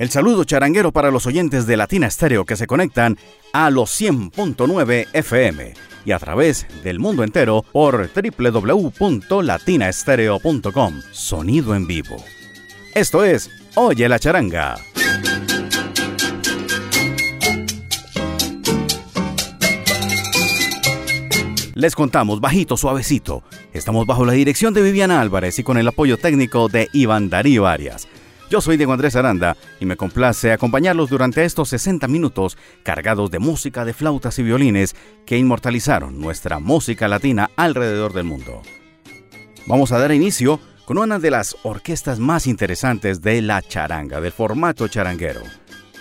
El saludo charanguero para los oyentes de Latina Estéreo que se conectan a los 100.9 FM y a través del mundo entero por www.latinaestereo.com. Sonido en vivo. Esto es Oye la charanga. Les contamos bajito, suavecito. Estamos bajo la dirección de Viviana Álvarez y con el apoyo técnico de Iván Darío Arias. Yo soy Diego Andrés Aranda y me complace acompañarlos durante estos 60 minutos cargados de música de flautas y violines que inmortalizaron nuestra música latina alrededor del mundo. Vamos a dar inicio con una de las orquestas más interesantes de la charanga, del formato charanguero.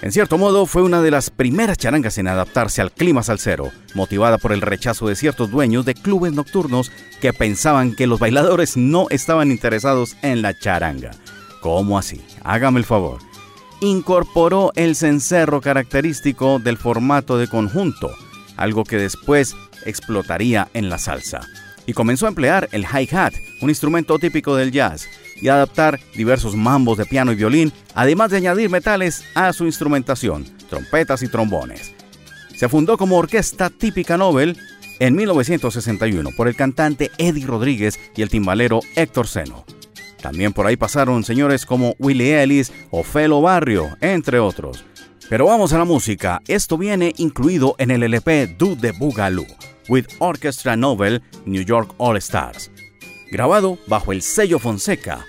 En cierto modo, fue una de las primeras charangas en adaptarse al clima salsero, motivada por el rechazo de ciertos dueños de clubes nocturnos que pensaban que los bailadores no estaban interesados en la charanga. ¿Cómo así? Hágame el favor. Incorporó el cencerro característico del formato de conjunto, algo que después explotaría en la salsa. Y comenzó a emplear el hi-hat, un instrumento típico del jazz, y a adaptar diversos mambos de piano y violín, además de añadir metales a su instrumentación, trompetas y trombones. Se fundó como orquesta típica Nobel en 1961 por el cantante Eddie Rodríguez y el timbalero Héctor Seno. También por ahí pasaron señores como Willie Ellis o Felo Barrio, entre otros. Pero vamos a la música. Esto viene incluido en el LP Do the Boogaloo, with Orchestra Novel New York All Stars. Grabado bajo el sello Fonseca.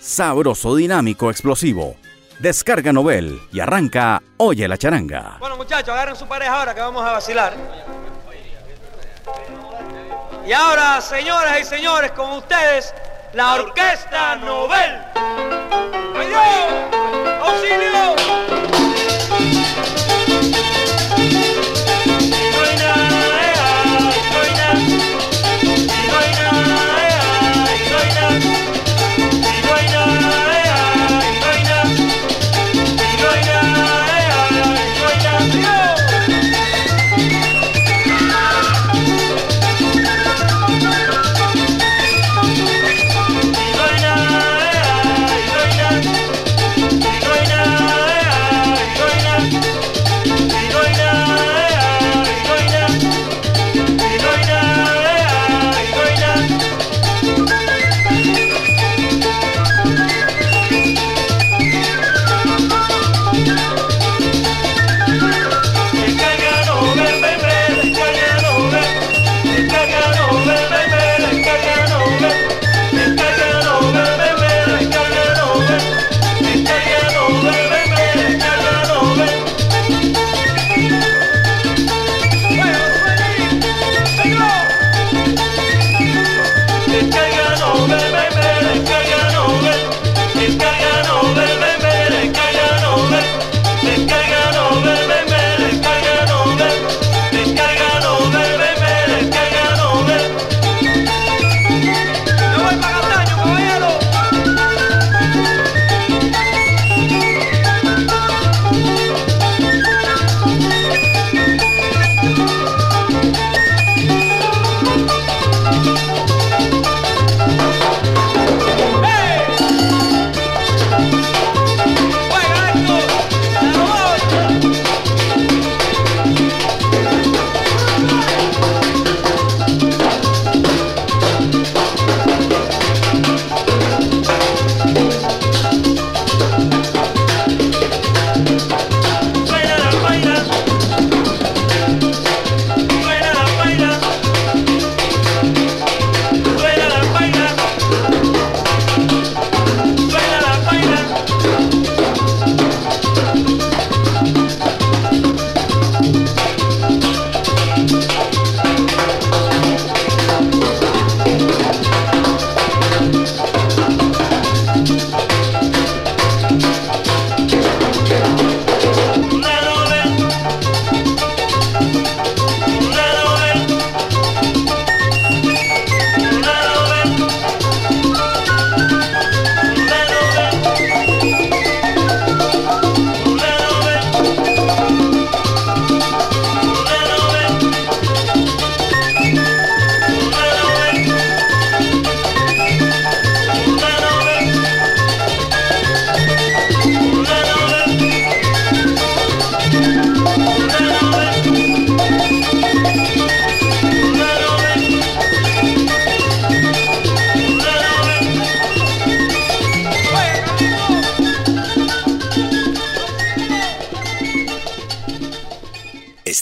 Sabroso, dinámico, explosivo. Descarga Nobel y arranca Oye la charanga. Bueno muchachos, agarren su pareja ahora que vamos a vacilar. Y ahora, señoras y señores, con ustedes, la Orquesta Nobel. ¡Auxilio!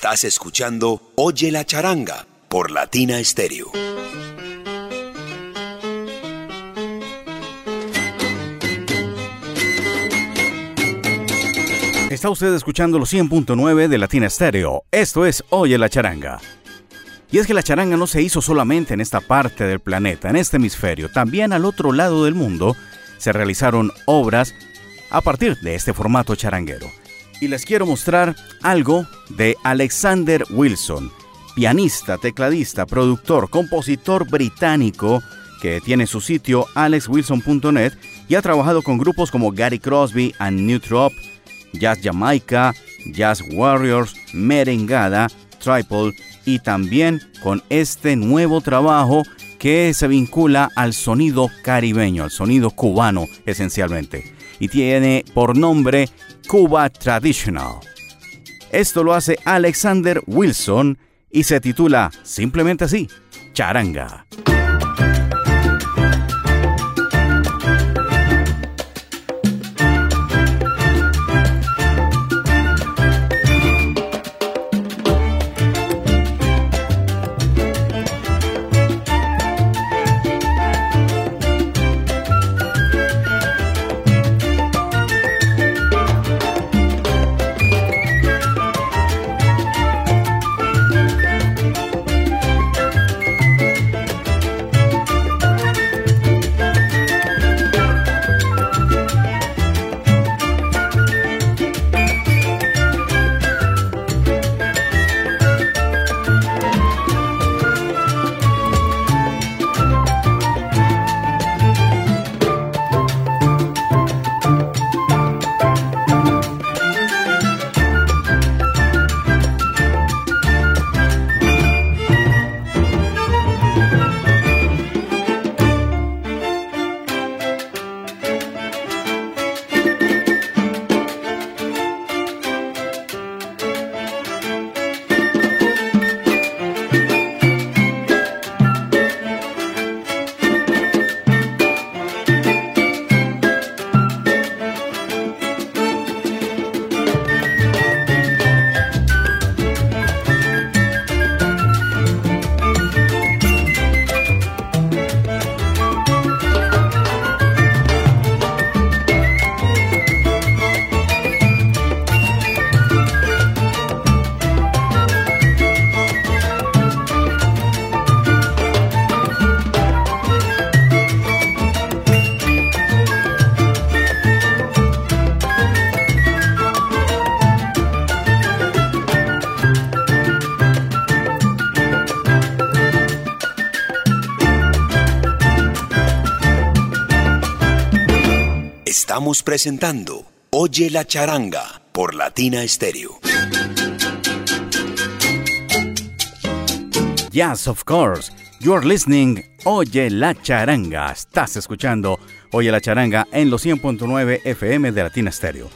Estás escuchando Oye la charanga por Latina Stereo. Está usted escuchando los 100.9 de Latina Stereo. Esto es Oye la charanga. Y es que la charanga no se hizo solamente en esta parte del planeta, en este hemisferio, también al otro lado del mundo se realizaron obras a partir de este formato charanguero. Y les quiero mostrar algo de Alexander Wilson, pianista, tecladista, productor, compositor británico que tiene su sitio alexwilson.net y ha trabajado con grupos como Gary Crosby and New Trop, Jazz Jamaica, Jazz Warriors, Merengada, Triple y también con este nuevo trabajo que se vincula al sonido caribeño, al sonido cubano esencialmente, y tiene por nombre Cuba Traditional. Esto lo hace Alexander Wilson y se titula simplemente así, Charanga. Presentando Oye la charanga por Latina Stereo. Yes, of course. You're listening Oye la charanga. Estás escuchando Oye la charanga en los 100.9 FM de Latina Stereo.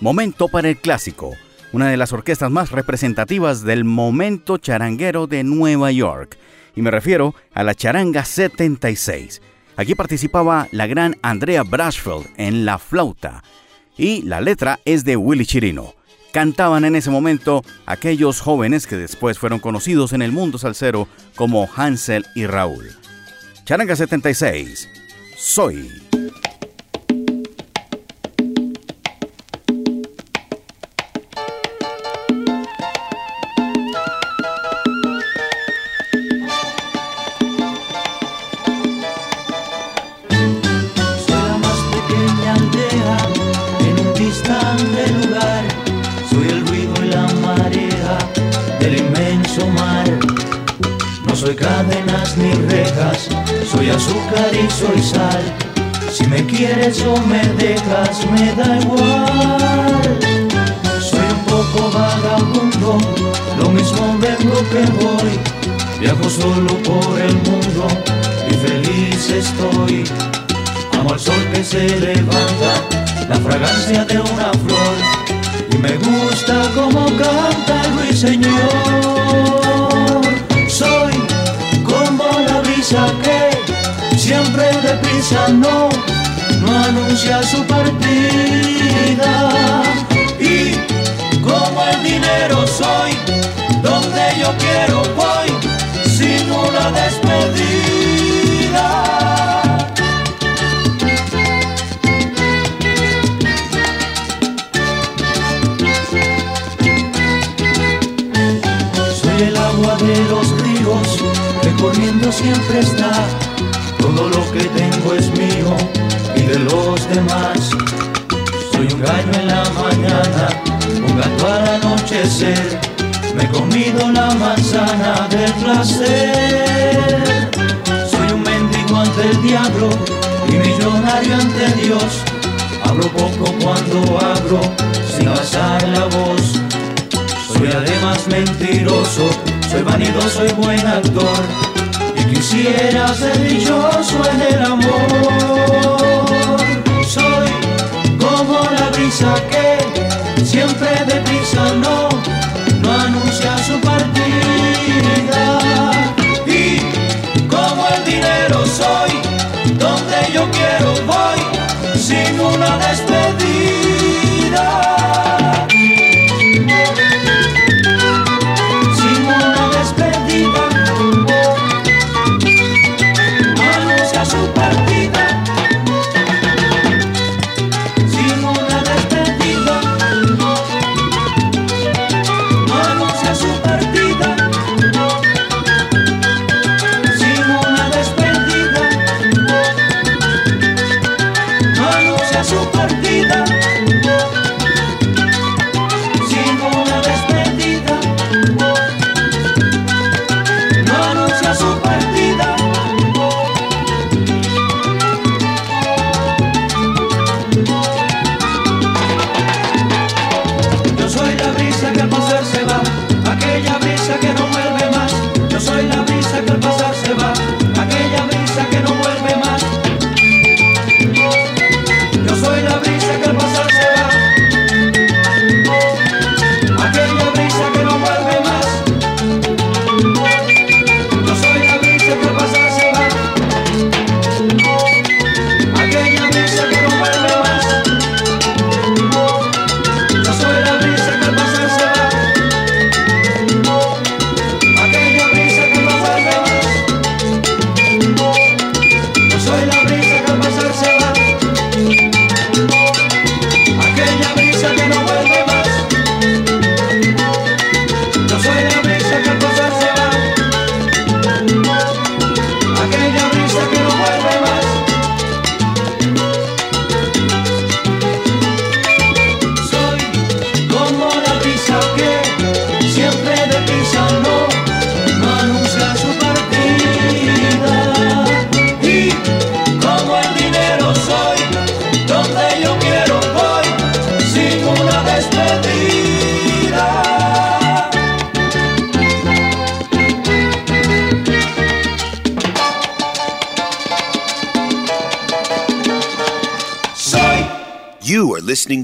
Momento para el clásico, una de las orquestas más representativas del momento charanguero de Nueva York. Y me refiero a la Charanga 76 Aquí participaba la gran Andrea Brashfield en la flauta y la letra es de Willy Chirino. Cantaban en ese momento aquellos jóvenes que después fueron conocidos en el mundo salsero como Hansel y Raúl. Charanga 76. Soy. Siempre está. Todo lo que tengo es mío y de los demás. Soy un gallo en la mañana, un gato al anochecer. Me he comido la manzana del placer. Soy un mendigo ante el diablo y millonario ante Dios. Hablo poco cuando hablo, sin alzar la voz. Soy además mentiroso, soy vanidoso y buen actor. Quisiera ser dichoso en el amor. Soy como la brisa que siempre deprisa no, no anuncia su partida. Y como el dinero soy, donde yo quiero voy, sin una despedida.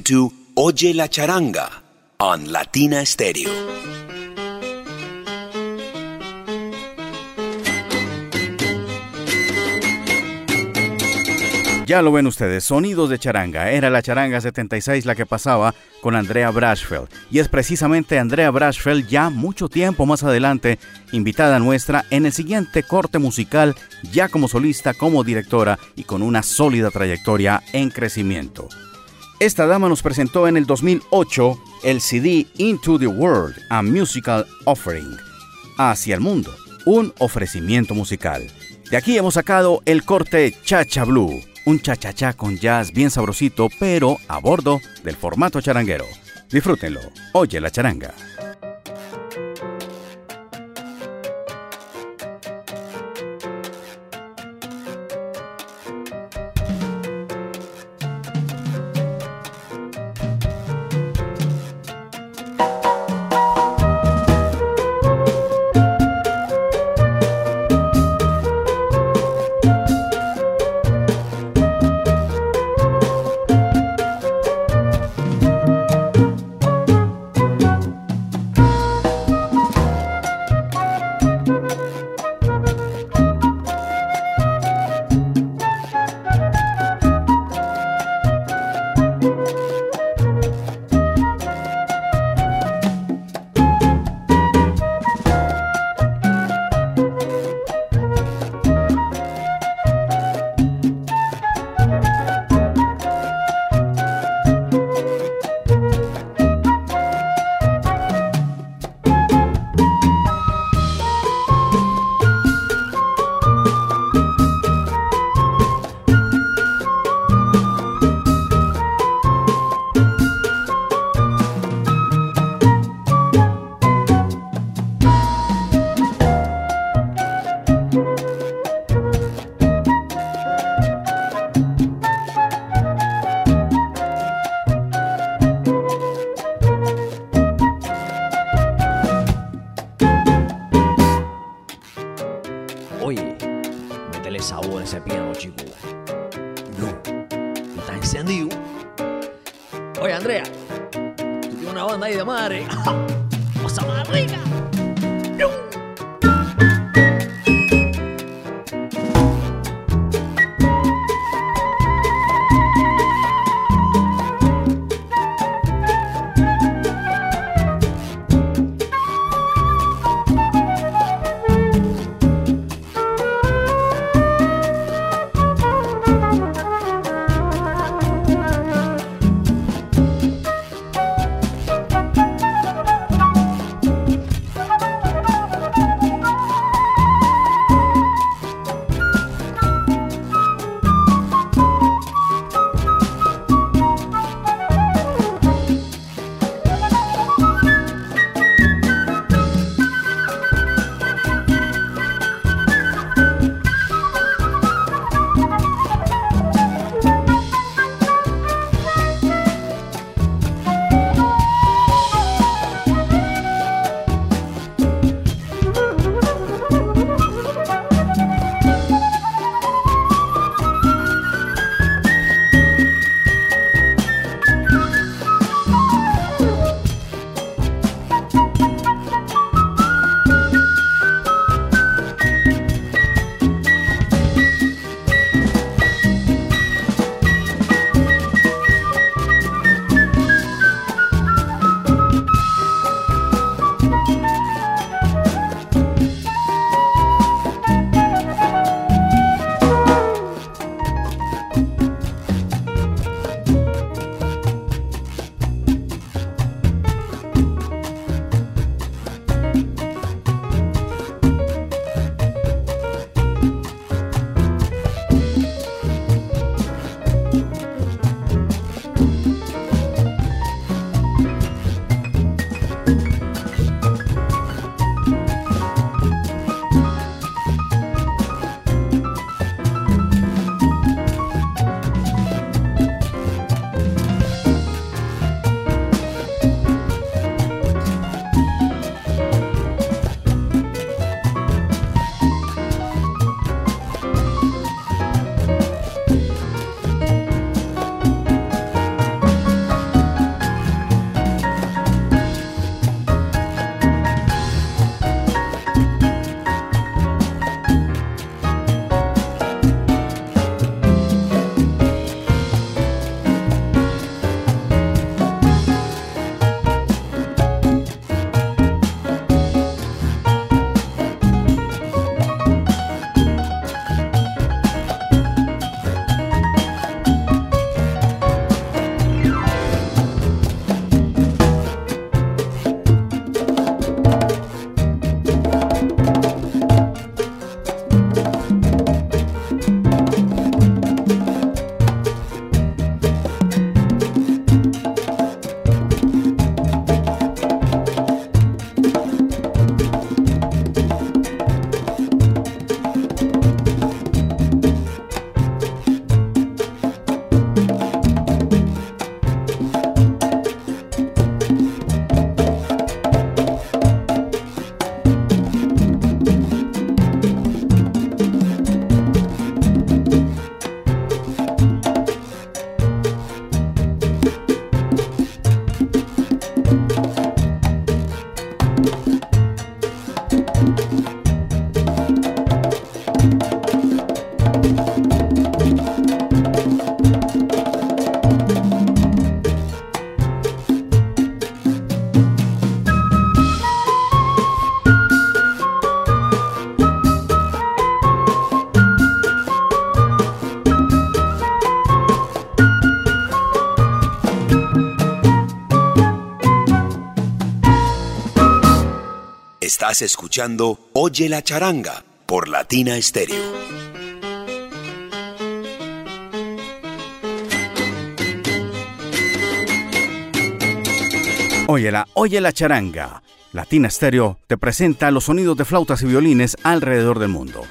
To Oye la Charanga on Latina Stereo. Ya lo ven ustedes, sonidos de charanga. Era la charanga 76 la que pasaba con Andrea Brashfeld. Y es precisamente Andrea Brashfeld ya mucho tiempo más adelante, invitada nuestra en el siguiente corte musical, ya como solista, como directora y con una sólida trayectoria en crecimiento. Esta dama nos presentó en el 2008 el CD Into the World, a Musical Offering, Hacia el Mundo, un ofrecimiento musical. De aquí hemos sacado el corte Chacha Blue, un cha-cha-cha con jazz bien sabrosito, pero a bordo del formato charanguero. Disfrútenlo. Oye la charanga. Estás escuchando Oye la charanga por Latina Stereo. Óyela, oye la charanga. Latina Stereo te presenta los sonidos de flautas y violines alrededor del mundo.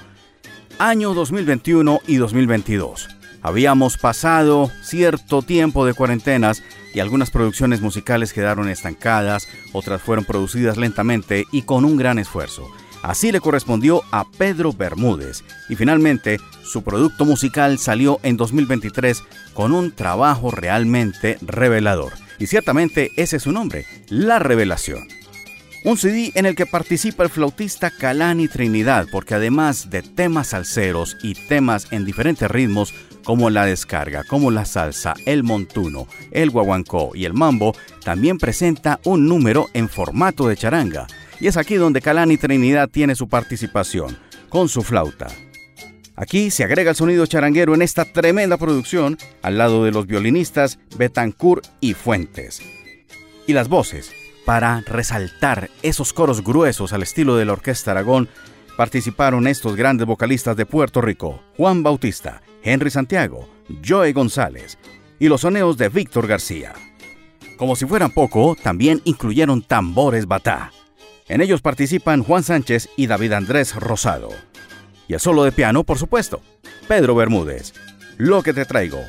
Año 2021 y 2022. Habíamos pasado cierto tiempo de cuarentenas y algunas producciones musicales quedaron estancadas, otras fueron producidas lentamente y con un gran esfuerzo. Así le correspondió a Pedro Bermúdez y finalmente su producto musical salió en 2023 con un trabajo realmente revelador. Y ciertamente ese es su nombre, La Revelación. Un CD en el que participa el flautista Calani Trinidad, porque además de temas salseros y temas en diferentes ritmos, como la descarga, como la salsa, el montuno, el guaguancó y el mambo, también presenta un número en formato de charanga. Y es aquí donde Calani Trinidad tiene su participación, con su flauta. Aquí se agrega el sonido charanguero en esta tremenda producción, al lado de los violinistas Betancourt y Fuentes. Y las voces, para resaltar esos coros gruesos al estilo de la Orquesta Aragón, participaron estos grandes vocalistas de Puerto Rico, Juan Bautista, Henry Santiago, Joe González y los soneos de Víctor García. Como si fueran poco, también incluyeron tambores batá. En ellos participan Juan Sánchez y David Andrés Rosado. Y el solo de piano, por supuesto, Pedro Bermúdez. Lo que te traigo.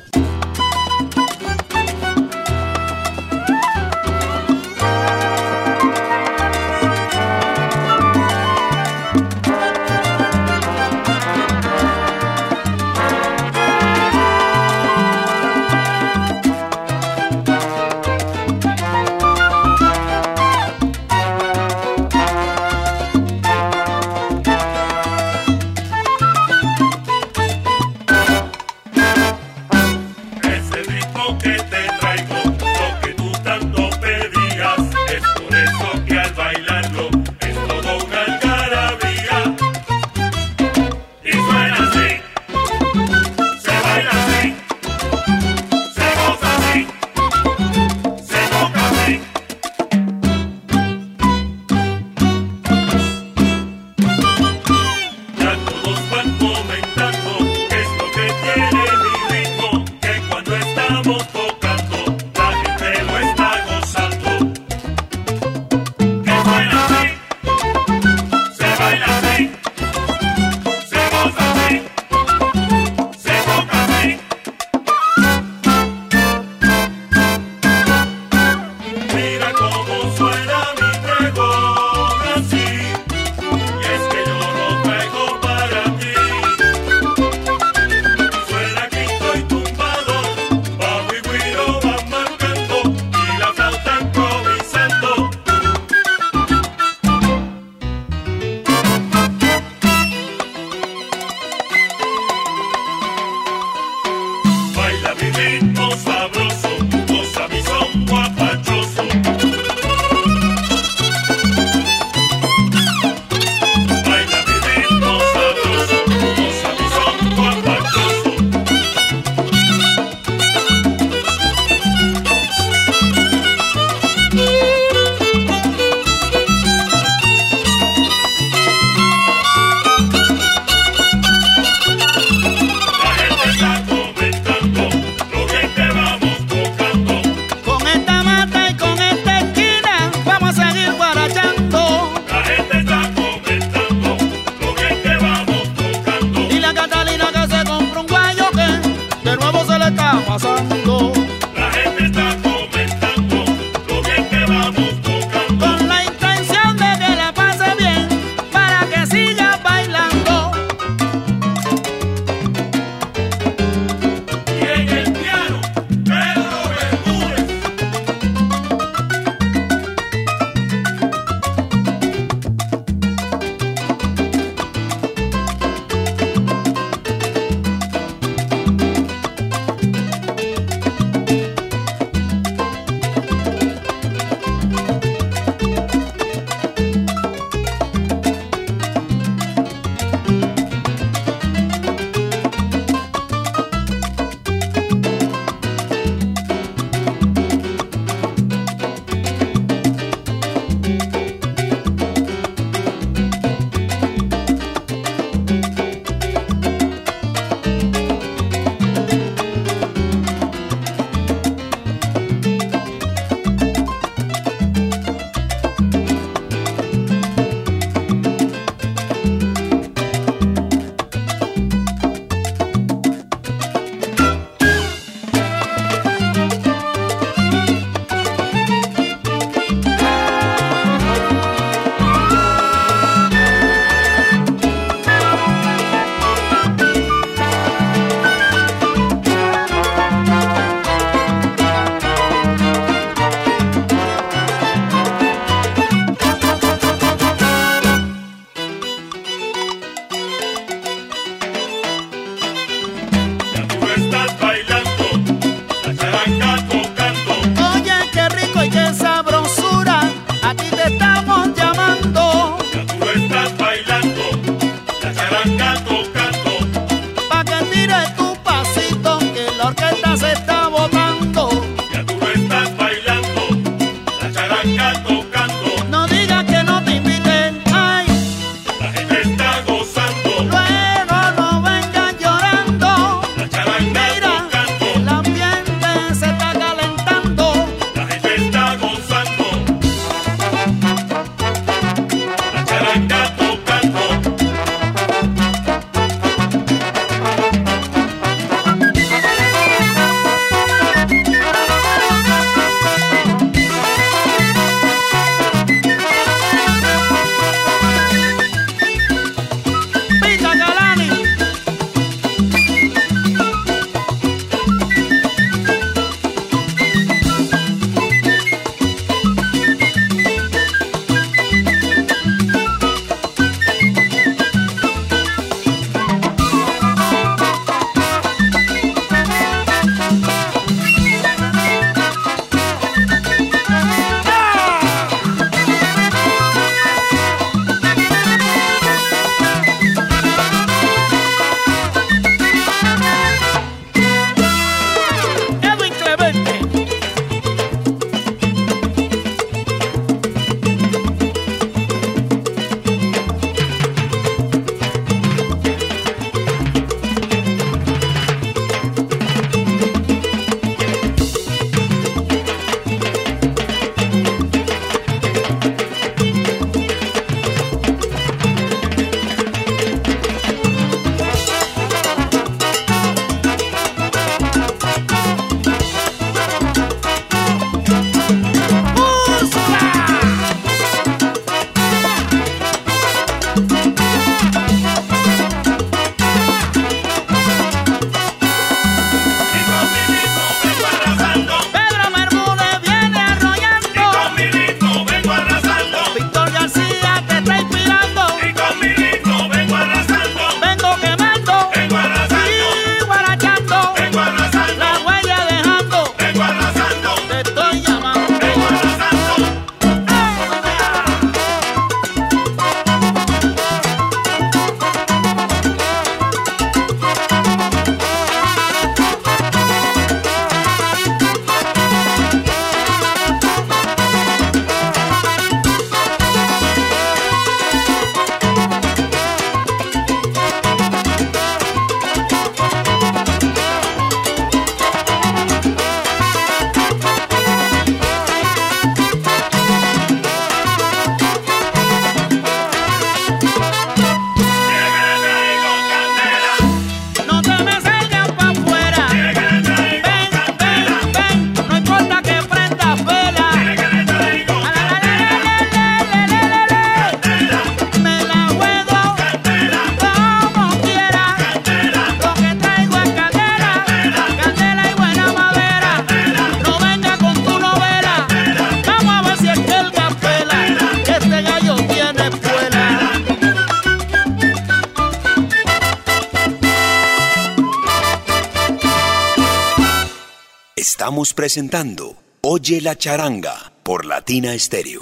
Estamos presentando Oye la charanga por Latina Stereo.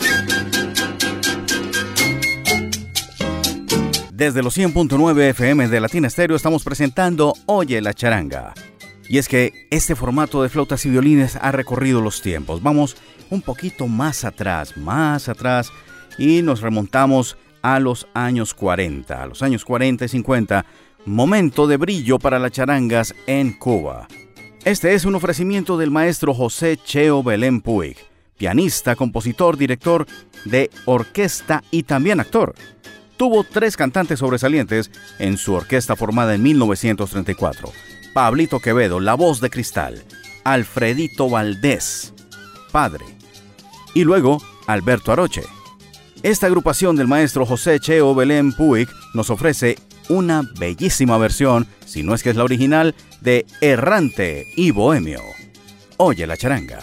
Desde los 100.9 FM de Latina Stereo estamos presentando Oye la charanga. Y es que este formato de flautas y violines ha recorrido los tiempos. Vamos un poquito más atrás, más atrás, y nos remontamos a los años 40, a los años 40 y 50, momento de brillo para las charangas en Cuba. Este es un ofrecimiento del maestro José Cheo Belén Puig, pianista, compositor, director de orquesta y también actor. Tuvo tres cantantes sobresalientes en su orquesta formada en 1934. Pablito Quevedo, la voz de cristal, Alfredito Valdés, padre, y luego Alberto Aroche. Esta agrupación del maestro José Cheo Belén Puig nos ofrece una bellísima versión, si no es que es la original, de Errante y Bohemio. Oye la charanga.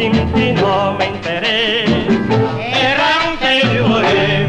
Sin ti no me interesa. Errante y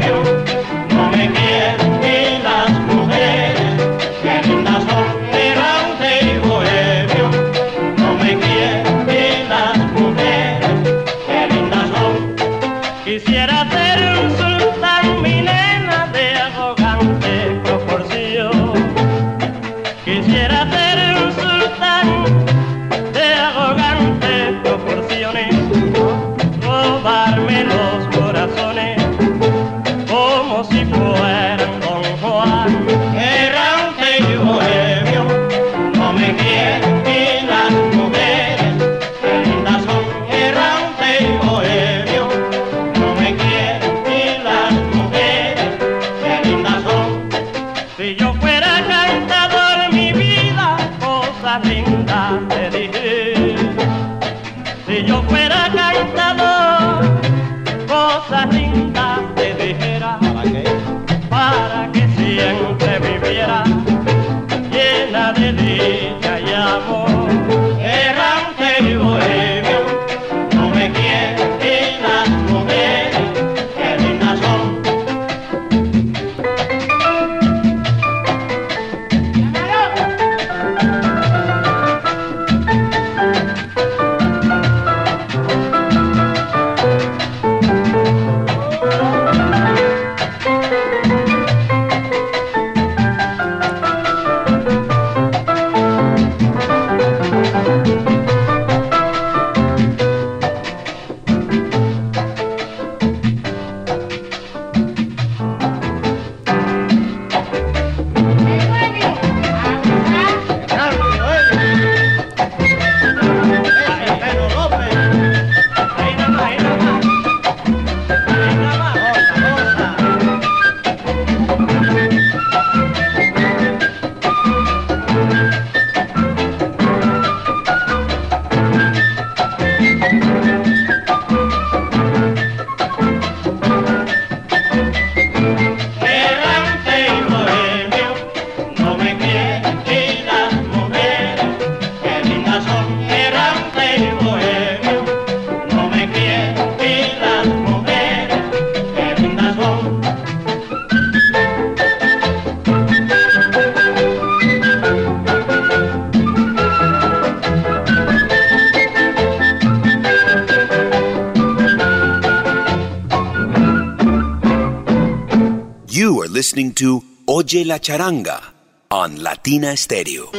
La Charanga on Latina Stereo.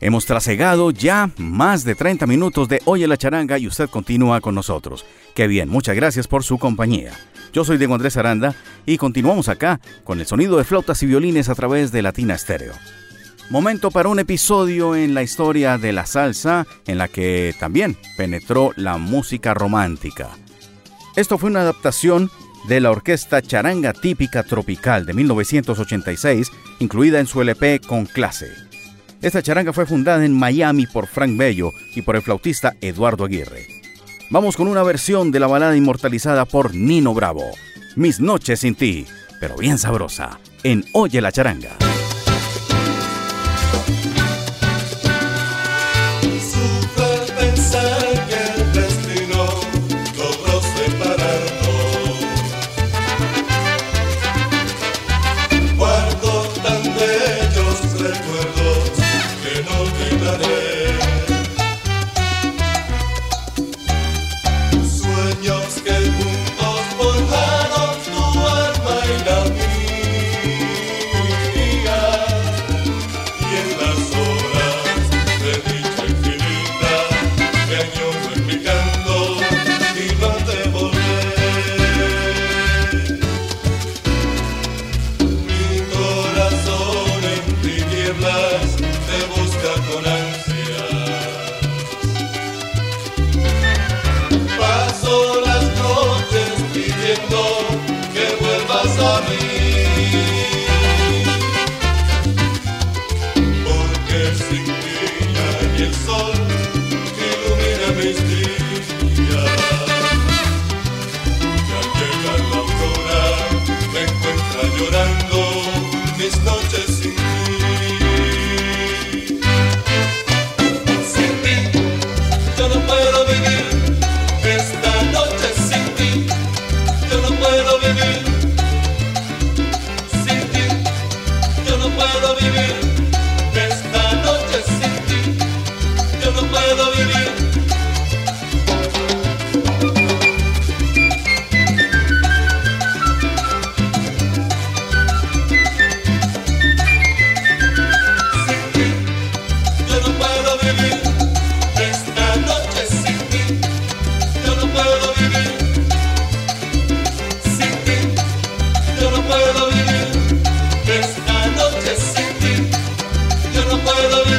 Hemos trasegado ya más de 30 minutos de Oye la Charanga y usted continúa con nosotros. Qué bien, muchas gracias por su compañía. Yo soy Diego Andrés Aranda y continuamos acá con el sonido de flautas y violines a través de Latina Stereo. Momento para un episodio en la historia de la salsa en la que también penetró la música romántica. Esto fue una adaptación de la orquesta Charanga Típica Tropical de 1986, incluida en su LP Con Clase. Esta charanga fue fundada en Miami por Frank Bello y por el flautista Eduardo Aguirre. Vamos con una versión de la balada inmortalizada por Nino Bravo, Mis noches sin ti, pero bien sabrosa, en Oye la Charanga. by the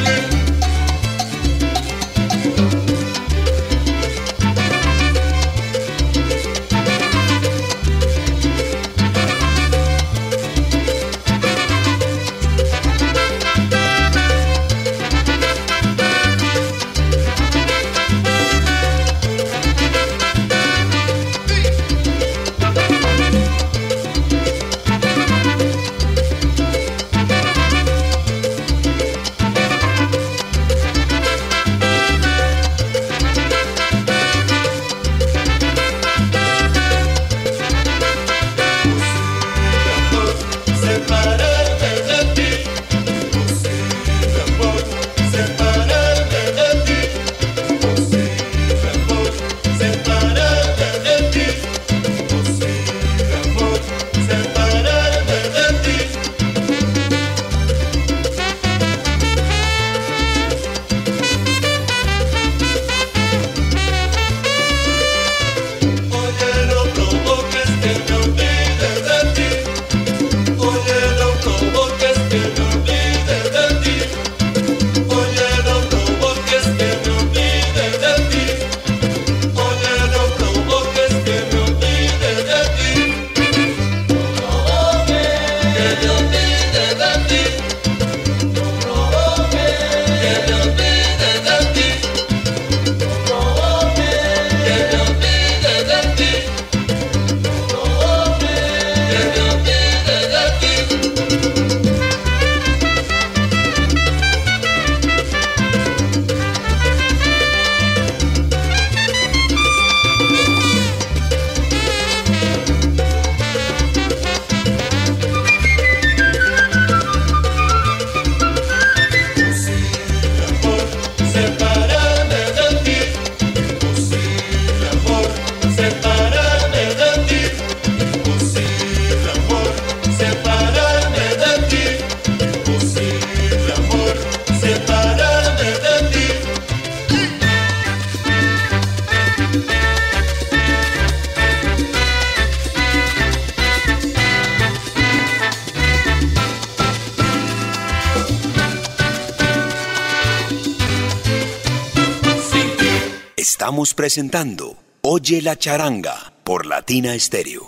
presentando Oye la charanga por Latina Stereo.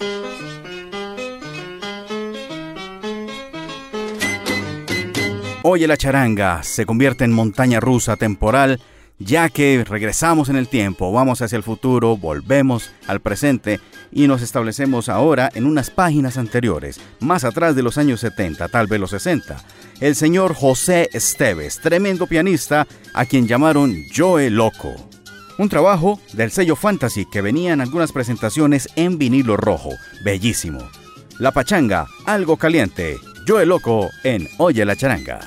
Oye la charanga se convierte en montaña rusa temporal ya que regresamos en el tiempo, vamos hacia el futuro, volvemos al presente y nos establecemos ahora en unas páginas anteriores, más atrás de los años 70, tal vez los 60. El señor José Esteves, tremendo pianista a quien llamaron Joe Loco. Un trabajo del sello Fantasy que venía en algunas presentaciones en vinilo rojo, bellísimo. La pachanga, algo caliente, Joe Loco en Oye la charanga.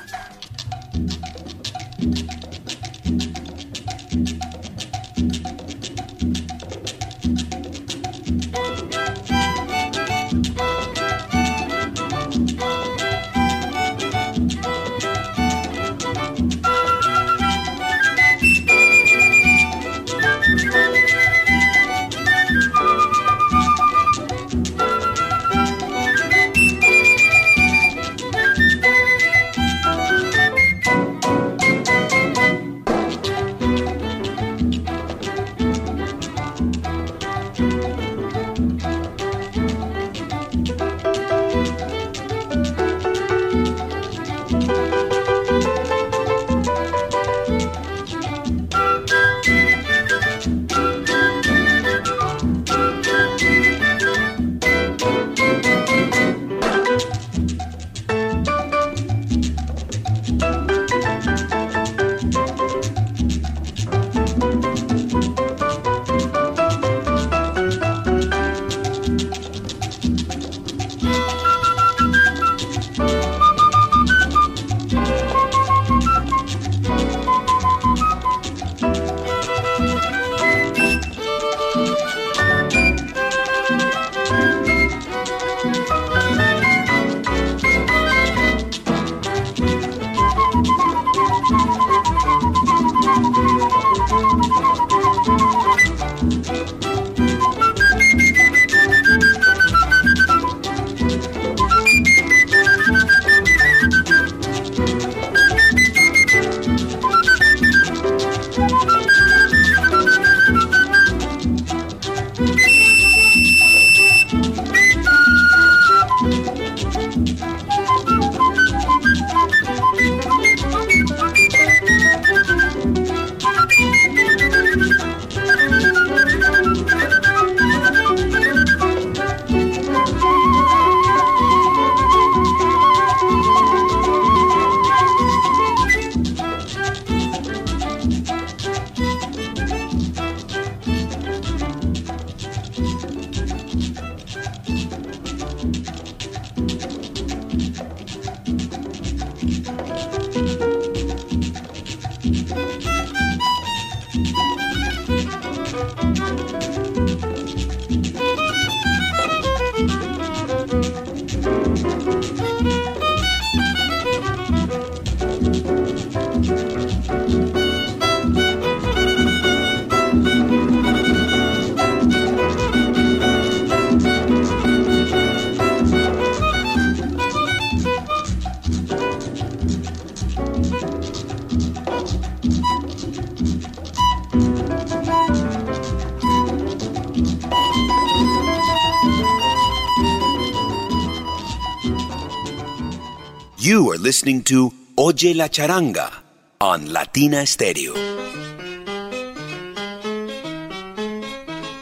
Listening to Oye la charanga on Latina Stereo.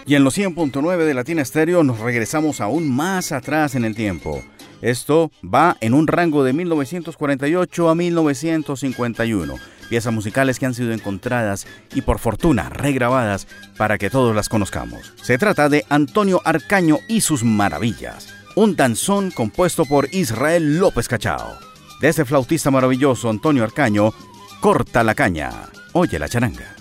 Y en los 100.9 de Latina Stereo nos regresamos aún más atrás en el tiempo. Esto va en un rango de 1948 a 1951. Piezas musicales que han sido encontradas y por fortuna regrabadas para que todos las conozcamos. Se trata de Antonio Arcaño y sus maravillas. Un danzón compuesto por Israel López Cachao. De este flautista maravilloso Antonio Arcaño, corta la caña. Oye la charanga.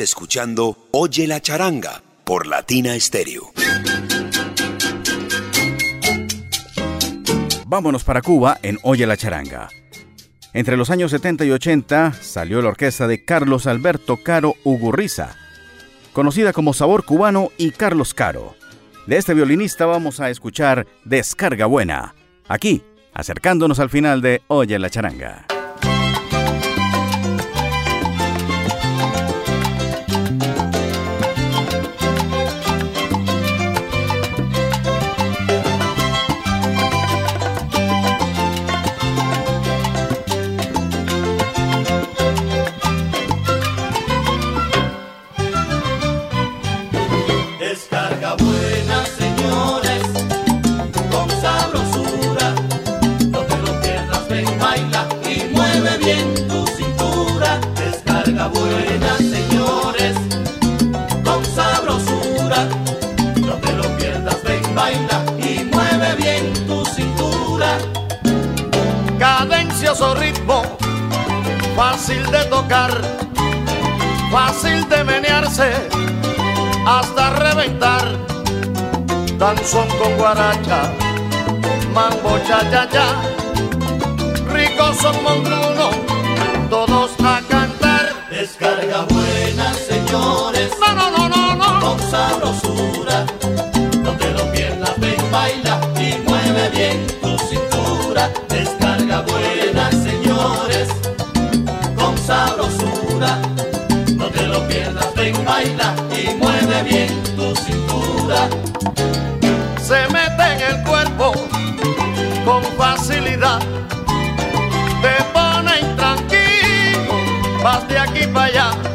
Escuchando Oye la charanga por Latina Stereo. Vámonos para Cuba en Oye la charanga. Entre los años 70 y 80 salió la orquesta de Carlos Alberto Caro Ugurriza, conocida como Sabor Cubano y Carlos Caro. De este violinista vamos a escuchar Descarga Buena, aquí, acercándonos al final de Oye la charanga. ritmo, fácil de tocar, fácil de menearse, hasta reventar. Danzón con guaracha, mambo cha cha cha, ricos son mondrunos, todos acá. vaya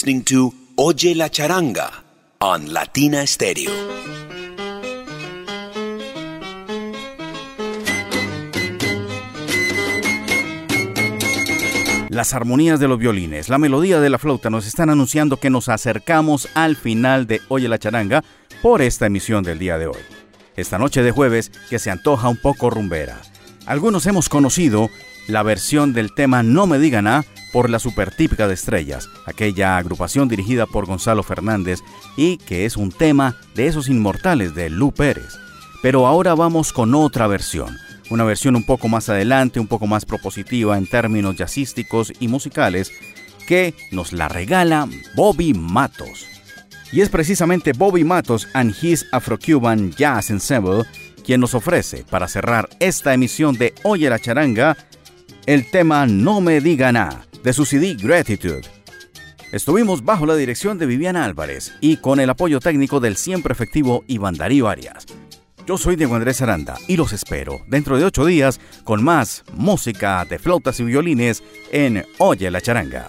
listening to Oye la Charanga on Latina Stereo. Las armonías de los violines, la melodía de la flauta nos están anunciando que nos acercamos al final de Oye la charanga por esta emisión del día de hoy. Esta noche de jueves que se antoja un poco rumbera. Algunos hemos conocido la versión del tema No me digan a por la supertípica de estrellas, aquella agrupación dirigida por Gonzalo Fernández y que es un tema de esos inmortales de Lu Pérez. Pero ahora vamos con otra versión, una versión un poco más adelante, un poco más propositiva en términos jazzísticos y musicales, que nos la regala Bobby Matos. Y es precisamente Bobby Matos and his Afro-Cuban Jazz Ensemble quien nos ofrece, para cerrar esta emisión de Oye la Charanga, el tema No me diga nada, de su CD Gratitude. Estuvimos bajo la dirección de Viviana Álvarez y con el apoyo técnico del siempre efectivo Iván Darío Arias. Yo soy Diego Andrés Aranda y los espero dentro de ocho días con más música de flautas y violines en Oye la Charanga.